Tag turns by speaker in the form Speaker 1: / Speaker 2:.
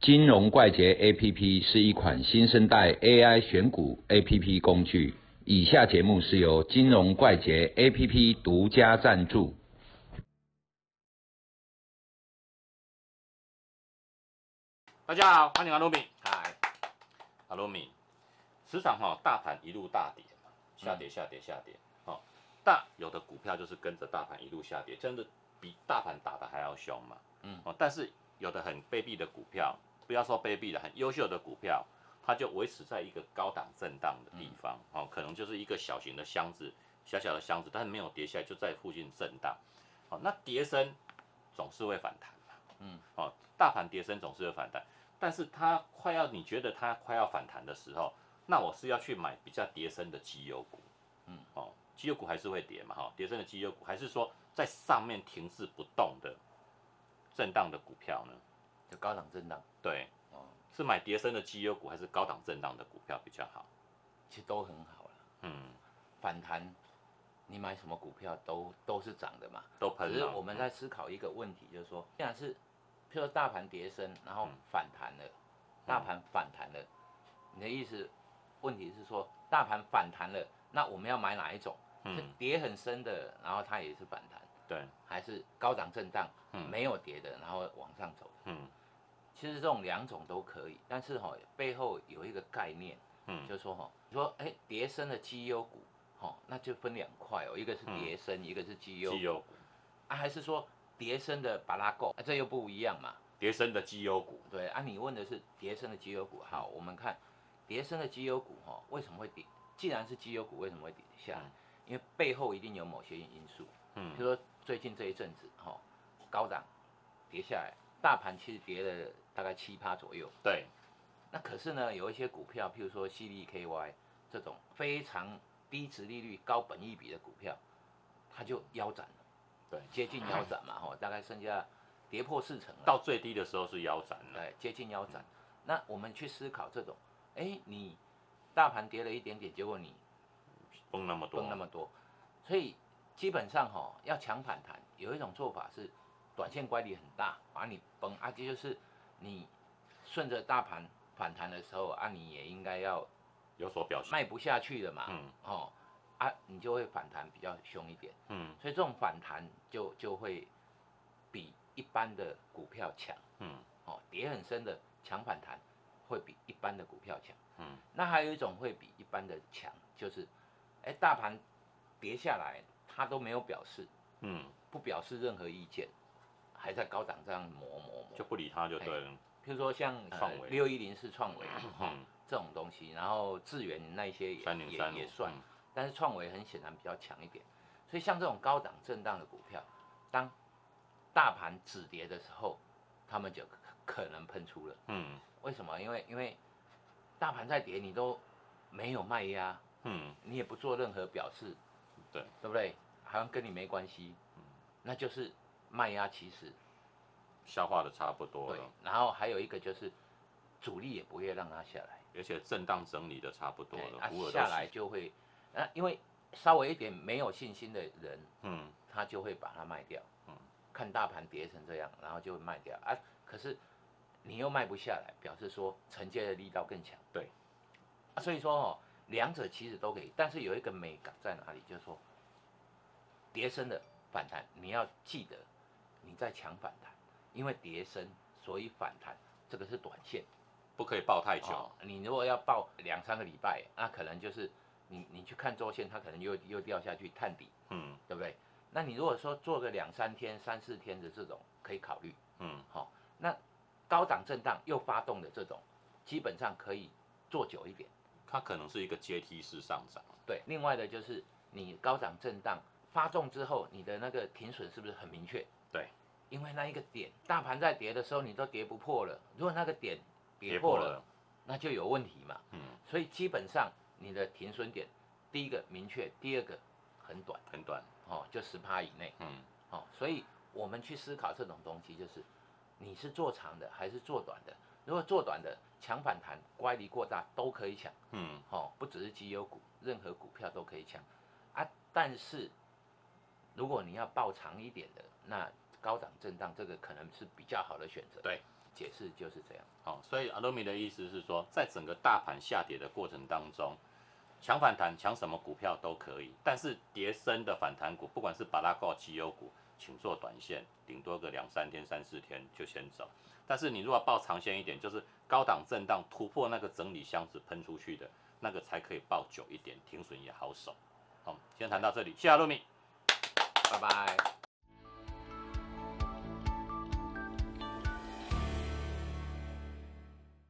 Speaker 1: 金融怪杰 APP 是一款新生代 AI 选股 APP 工具。以下节目是由金融怪杰 APP 独家赞助。
Speaker 2: 大家好，欢迎阿罗米。嗨，阿罗米。市场哈，大盘一路大跌嘛，下跌下跌下跌。哦，大有的股票就是跟着大盘一路下跌，真的比大盘打的还要凶嘛。嗯。哦，但是有的很卑鄙的股票，不要说卑鄙的，很优秀的股票，它就维持在一个高档震荡的地方。哦，可能就是一个小型的箱子，小小的箱子，但是没有跌下来，就在附近震荡。哦，那跌升总是会反弹嘛。嗯。哦，大盘跌升总是会反弹。但是它快要，你觉得它快要反弹的时候，那我是要去买比较跌升的绩优股，嗯，哦，绩优股还是会跌嘛，哈，跌升的绩优股，还是说在上面停滞不动的震荡的股票呢？
Speaker 3: 就高档震荡，
Speaker 2: 对，哦，是买跌升的绩优股还是高档震荡的股票比较好？
Speaker 3: 其实都很好了，嗯，反弹，你买什么股票都都是涨的嘛，
Speaker 2: 都喷。
Speaker 3: 只是我们在思考一个问题，就是说，现在是。譬如说大盘跌升，然后反弹了，大盘反弹了，你的意思，问题是说大盘反弹了，那我们要买哪一种？是跌很深的，然后它也是反弹，
Speaker 2: 对，
Speaker 3: 还是高涨震荡，没有跌的，然后往上走？嗯，其实这种两种都可以，但是哈背后有一个概念，嗯，就是说哈，说哎跌升的绩优股，哈那就分两块哦，一个是跌升，一个是绩优股，啊还是说？叠升的巴拉够，啊这又不一样嘛。
Speaker 2: 叠升的绩优股，
Speaker 3: 对啊，你问的是叠升的绩优股。好，我们看叠升的绩优股哈，为什么会跌？既然是绩优股，为什么会跌下来？因为背后一定有某些因素。嗯，比如说最近这一阵子哈，高涨跌下来，大盘其实跌了大概七趴左右。
Speaker 2: 对。
Speaker 3: 那可是呢，有一些股票，譬如说 CDKY 这种非常低值利率、高本益比的股票，它就腰斩了。
Speaker 2: 对，
Speaker 3: 接近腰斩嘛，哈，大概剩下跌破四成了。
Speaker 2: 到最低的时候是腰斩了。
Speaker 3: 对，接近腰斩。那我们去思考这种，哎，你大盘跌了一点点，结果你
Speaker 2: 崩那么多，
Speaker 3: 崩那么多，所以基本上哈，要强反弹，有一种做法是短线乖离很大，把你崩啊，这就是你顺着大盘反弹的时候啊，你也应该要
Speaker 2: 有所表现，
Speaker 3: 卖不下去的嘛，嗯，哦。啊，你就会反弹比较凶一点，嗯，所以这种反弹就就会比一般的股票强，嗯，哦，跌很深的强反弹会比一般的股票强，嗯，那还有一种会比一般的强，就是，哎，大盘跌下来，它都没有表示，嗯，不表示任何意见，还在高档这样磨磨磨，
Speaker 2: 就不理他就对了。
Speaker 3: 譬如说像六一零是创维，嗯，这种东西，然后智源那些也也也算。但是创维很显然比较强一点，所以像这种高档震荡的股票，当大盘止跌的时候，他们就可能喷出了。嗯，为什么？因为因为大盘在跌，你都没有卖压，嗯，你也不做任何表示，
Speaker 2: 对
Speaker 3: 对不对？好像跟你没关系，嗯，那就是卖压其实
Speaker 2: 消化的差不多了。
Speaker 3: 然后还有一个就是主力也不会让它下来，
Speaker 2: 而且震荡整理的差不多了，
Speaker 3: 啊，下来就会。那因为稍微一点没有信心的人，嗯，他就会把它卖掉，嗯，看大盘跌成这样，然后就会卖掉啊。可是你又卖不下来，表示说承接的力道更强，
Speaker 2: 对。
Speaker 3: 所以说哦，两者其实都可以，但是有一个美感在哪里，就是说跌升的反弹，你要记得你在抢反弹，因为跌升所以反弹，这个是短线，
Speaker 2: 不可以抱太久。
Speaker 3: 你如果要抱两三个礼拜，那可能就是。你你去看周线，它可能又又掉下去探底，嗯，对不对？那你如果说做个两三天、三四天的这种，可以考虑，嗯，好。那高涨震荡又发动的这种，基本上可以做久一点。
Speaker 2: 它可能是一个阶梯式上涨。
Speaker 3: 对，另外的就是你高涨震荡发动之后，你的那个停损是不是很明确？
Speaker 2: 对，
Speaker 3: 因为那一个点，大盘在跌的时候，你都跌不破了。如果那个点跌破了，那就有问题嘛。嗯，所以基本上。你的停损点，第一个明确，第二个很短，
Speaker 2: 很短，
Speaker 3: 哦，就十趴以内，嗯，哦，所以我们去思考这种东西，就是你是做长的还是做短的？如果做短的抢反弹，乖离过大都可以抢，嗯，哦，不只是绩优股，任何股票都可以抢，啊，但是如果你要报长一点的，那高档震荡这个可能是比较好的选择，
Speaker 2: 对。
Speaker 3: 解释就是这样。
Speaker 2: 好，所以阿罗米的意思是说，在整个大盘下跌的过程当中，抢反弹抢什么股票都可以，但是跌升的反弹股，不管是巴拉高绩优股，请做短线，顶多个两三天、三四天就先走。但是你如果报长线一点，就是高档震荡突破那个整理箱子喷出去的那个才可以抱久一点，停损也好守。好，先谈到这里，谢谢阿罗米，
Speaker 3: 拜拜。